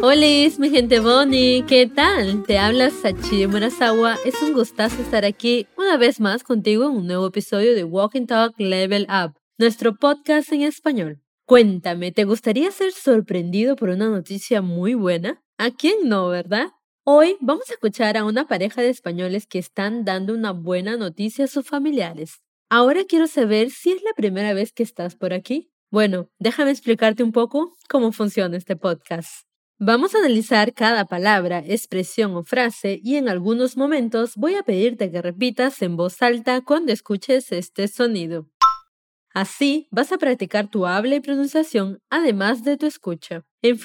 Hola, mi gente Bonnie, ¿qué tal? Te habla Sachi Murasawa. Es un gustazo estar aquí una vez más contigo en un nuevo episodio de Walking Talk Level Up, nuestro podcast en español. Cuéntame, ¿te gustaría ser sorprendido por una noticia muy buena? ¿A quién no, verdad? Hoy vamos a escuchar a una pareja de españoles que están dando una buena noticia a sus familiares. Ahora quiero saber si es la primera vez que estás por aquí. Bueno, déjame explicarte un poco cómo funciona este podcast. Vamos a analizar cada palabra, expresión o frase y en algunos momentos voy a pedirte que repitas en voz alta cuando escuches este sonido. Así vas a practicar tu habla y pronunciación además de tu escucha. En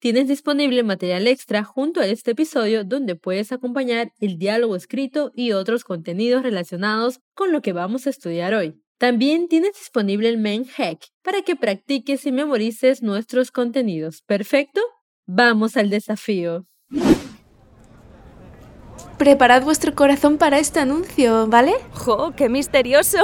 tienes disponible material extra junto a este episodio donde puedes acompañar el diálogo escrito y otros contenidos relacionados con lo que vamos a estudiar hoy. También tienes disponible el main hack para que practiques y memorices nuestros contenidos. ¿Perfecto? Vamos al desafío. Preparad vuestro corazón para este anuncio, ¿vale? ¡Jo, qué misterioso!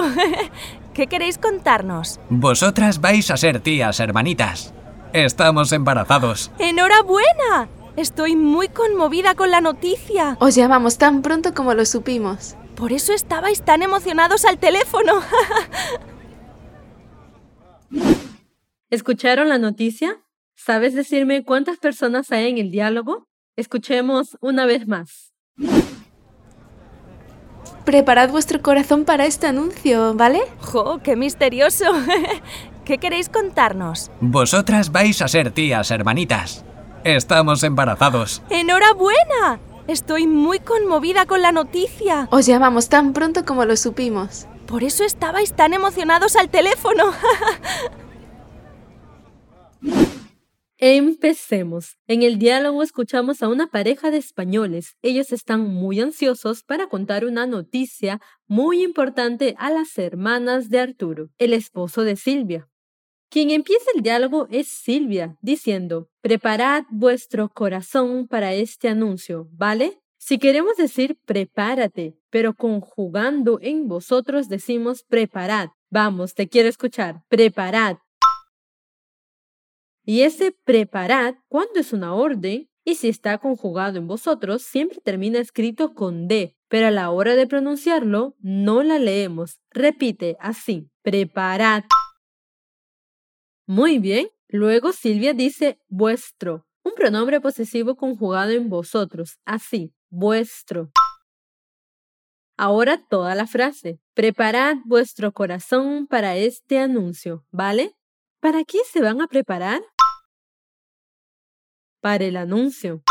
¿Qué queréis contarnos? Vosotras vais a ser tías, hermanitas. Estamos embarazados. ¡Enhorabuena! Estoy muy conmovida con la noticia. Os llamamos tan pronto como lo supimos. Por eso estabais tan emocionados al teléfono. ¿Escucharon la noticia? ¿Sabes decirme cuántas personas hay en el diálogo? Escuchemos una vez más. Preparad vuestro corazón para este anuncio, ¿vale? ¡Jo, qué misterioso! ¿Qué queréis contarnos? Vosotras vais a ser tías, hermanitas. Estamos embarazados. ¡Enhorabuena! Estoy muy conmovida con la noticia. Os llamamos tan pronto como lo supimos. Por eso estabais tan emocionados al teléfono. Empecemos. En el diálogo escuchamos a una pareja de españoles. Ellos están muy ansiosos para contar una noticia muy importante a las hermanas de Arturo, el esposo de Silvia. Quien empieza el diálogo es Silvia, diciendo, preparad vuestro corazón para este anuncio, ¿vale? Si queremos decir prepárate, pero conjugando en vosotros decimos preparad. Vamos, te quiero escuchar. Preparad. Y ese preparad, cuando es una orden, y si está conjugado en vosotros, siempre termina escrito con D, pero a la hora de pronunciarlo no la leemos. Repite así, preparad. Muy bien. Luego Silvia dice vuestro, un pronombre posesivo conjugado en vosotros, así, vuestro. Ahora toda la frase. Preparad vuestro corazón para este anuncio, ¿vale? ¿Para qué se van a preparar? Para el anuncio.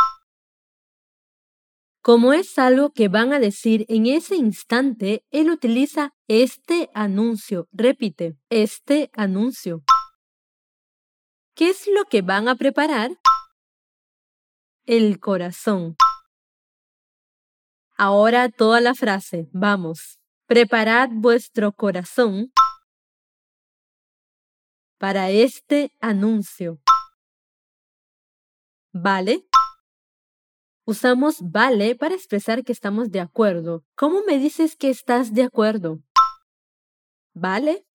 Como es algo que van a decir en ese instante, él utiliza este anuncio. Repite, este anuncio. ¿Qué es lo que van a preparar? El corazón. Ahora toda la frase. Vamos. Preparad vuestro corazón para este anuncio. ¿Vale? Usamos vale para expresar que estamos de acuerdo. ¿Cómo me dices que estás de acuerdo? ¿Vale?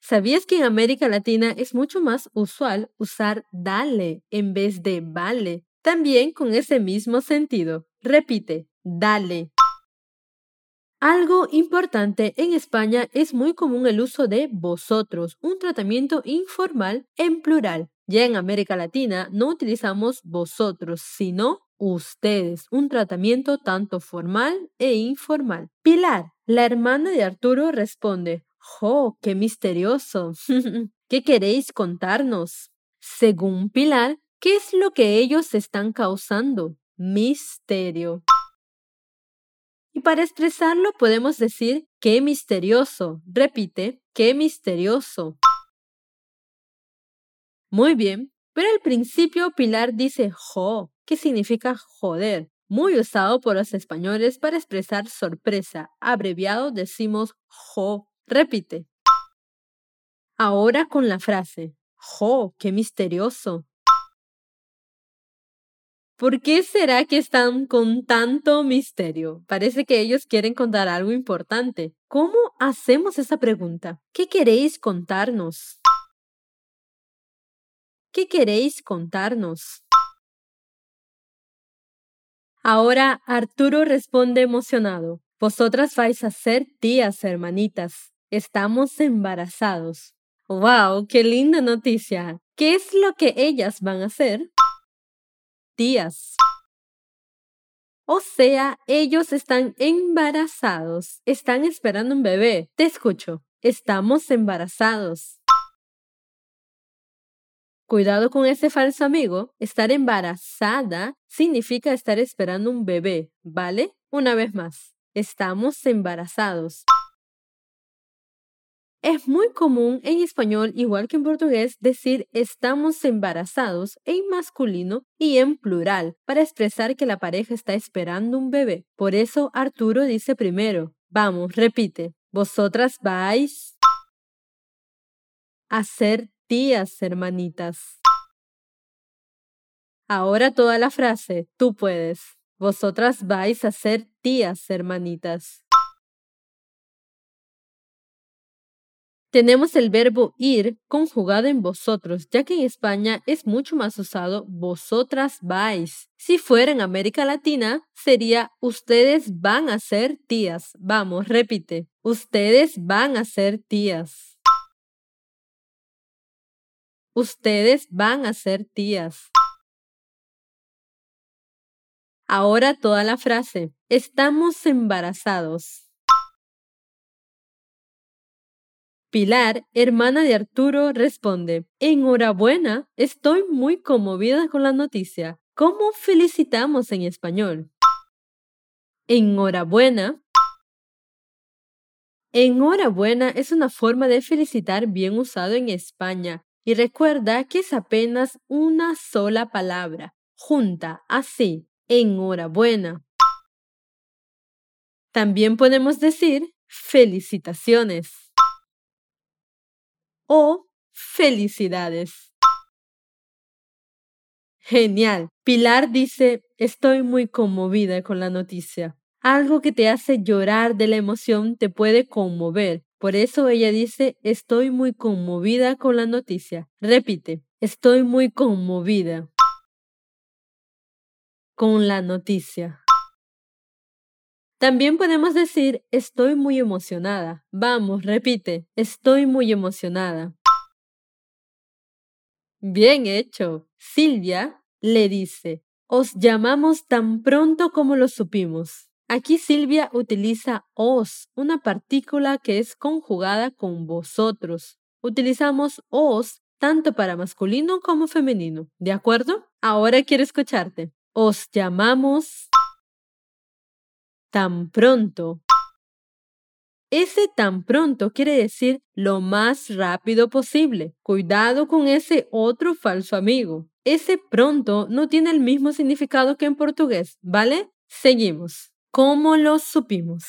¿Sabías que en América Latina es mucho más usual usar dale en vez de vale? También con ese mismo sentido. Repite, dale. Algo importante, en España es muy común el uso de vosotros, un tratamiento informal en plural. Ya en América Latina no utilizamos vosotros, sino ustedes, un tratamiento tanto formal e informal. Pilar, la hermana de Arturo, responde, ¡Oh, qué misterioso! ¿Qué queréis contarnos? Según Pilar, ¿qué es lo que ellos están causando? Misterio. Y para expresarlo podemos decir qué misterioso. Repite, qué misterioso. Muy bien, pero al principio Pilar dice jo, que significa joder, muy usado por los españoles para expresar sorpresa. Abreviado decimos jo. Repite. Ahora con la frase. ¡Jo! ¡Qué misterioso! ¿Por qué será que están con tanto misterio? Parece que ellos quieren contar algo importante. ¿Cómo hacemos esa pregunta? ¿Qué queréis contarnos? ¿Qué queréis contarnos? Ahora Arturo responde emocionado. Vosotras vais a ser tías, hermanitas. Estamos embarazados. ¡Wow! ¡Qué linda noticia! ¿Qué es lo que ellas van a hacer? Tías. O sea, ellos están embarazados. Están esperando un bebé. Te escucho. Estamos embarazados. Cuidado con ese falso amigo. Estar embarazada significa estar esperando un bebé, ¿vale? Una vez más. Estamos embarazados. Es muy común en español, igual que en portugués, decir estamos embarazados en masculino y en plural para expresar que la pareja está esperando un bebé. Por eso Arturo dice primero, vamos, repite, vosotras vais a ser tías, hermanitas. Ahora toda la frase, tú puedes. Vosotras vais a ser tías, hermanitas. Tenemos el verbo ir conjugado en vosotros, ya que en España es mucho más usado vosotras vais. Si fuera en América Latina, sería ustedes van a ser tías. Vamos, repite. Ustedes van a ser tías. Ustedes van a ser tías. Ahora toda la frase. Estamos embarazados. Pilar, hermana de Arturo, responde, Enhorabuena, estoy muy conmovida con la noticia. ¿Cómo felicitamos en español? Enhorabuena. Enhorabuena es una forma de felicitar bien usado en España y recuerda que es apenas una sola palabra, junta, así, enhorabuena. También podemos decir felicitaciones o felicidades. Genial. Pilar dice, estoy muy conmovida con la noticia. Algo que te hace llorar de la emoción te puede conmover por eso ella dice, estoy muy conmovida con la noticia. Repite, estoy muy conmovida con la noticia. También podemos decir, estoy muy emocionada. Vamos, repite, estoy muy emocionada. Bien hecho. Silvia le dice, os llamamos tan pronto como lo supimos. Aquí Silvia utiliza os, una partícula que es conjugada con vosotros. Utilizamos os tanto para masculino como femenino, ¿de acuerdo? Ahora quiero escucharte. Os llamamos tan pronto. Ese tan pronto quiere decir lo más rápido posible. Cuidado con ese otro falso amigo. Ese pronto no tiene el mismo significado que en portugués, ¿vale? Seguimos. ¿Cómo lo supimos?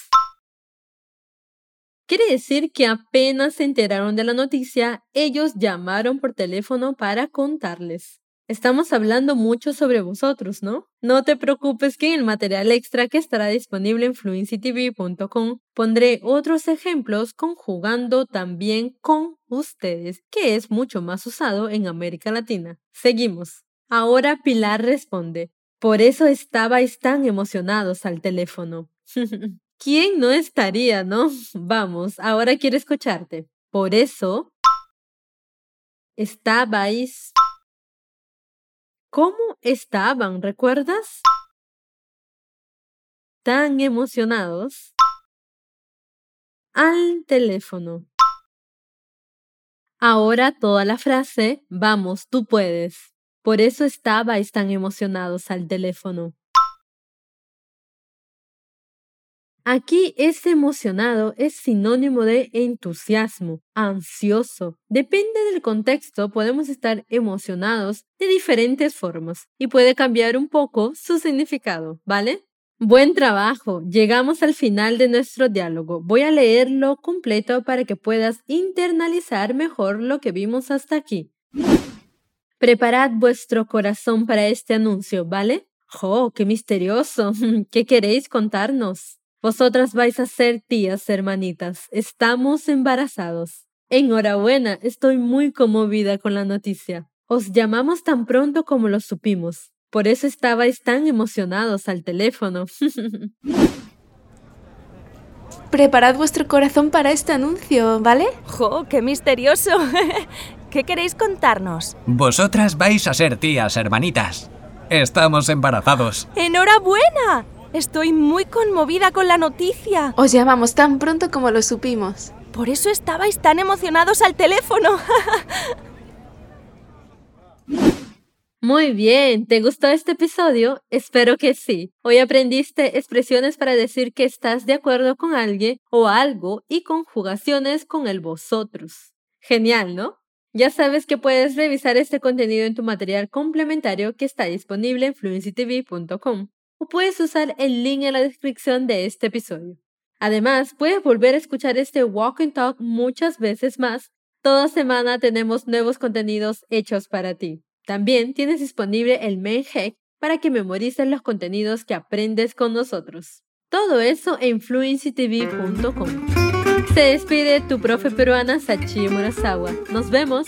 Quiere decir que apenas se enteraron de la noticia, ellos llamaron por teléfono para contarles. Estamos hablando mucho sobre vosotros, ¿no? No te preocupes que en el material extra que estará disponible en fluencytv.com pondré otros ejemplos conjugando también con ustedes, que es mucho más usado en América Latina. Seguimos. Ahora Pilar responde, por eso estabais tan emocionados al teléfono. ¿Quién no estaría, no? Vamos, ahora quiero escucharte. Por eso estabais... ¿Cómo estaban, recuerdas? Tan emocionados al teléfono. Ahora toda la frase, vamos, tú puedes. Por eso estabais tan emocionados al teléfono. Aquí ese emocionado es sinónimo de entusiasmo, ansioso. Depende del contexto, podemos estar emocionados de diferentes formas y puede cambiar un poco su significado, ¿vale? Buen trabajo, llegamos al final de nuestro diálogo. Voy a leerlo completo para que puedas internalizar mejor lo que vimos hasta aquí. Preparad vuestro corazón para este anuncio, ¿vale? ¡Oh, qué misterioso! ¿Qué queréis contarnos? Vosotras vais a ser tías, hermanitas. Estamos embarazados. Enhorabuena, estoy muy conmovida con la noticia. Os llamamos tan pronto como lo supimos. Por eso estabais tan emocionados al teléfono. Preparad vuestro corazón para este anuncio, ¿vale? ¡Jo, qué misterioso! ¿Qué queréis contarnos? Vosotras vais a ser tías, hermanitas. Estamos embarazados. ¡Enhorabuena! Estoy muy conmovida con la noticia. Os llamamos tan pronto como lo supimos. Por eso estabais tan emocionados al teléfono. Muy bien, ¿te gustó este episodio? Espero que sí. Hoy aprendiste expresiones para decir que estás de acuerdo con alguien o algo y conjugaciones con el vosotros. Genial, ¿no? Ya sabes que puedes revisar este contenido en tu material complementario que está disponible en fluencytv.com o puedes usar el link en la descripción de este episodio. Además, puedes volver a escuchar este Walk and Talk muchas veces más. Toda semana tenemos nuevos contenidos hechos para ti. También tienes disponible el main hack para que memorices los contenidos que aprendes con nosotros. Todo eso en fluencytv.com. Se despide tu profe peruana Sachi Murasawa. Nos vemos.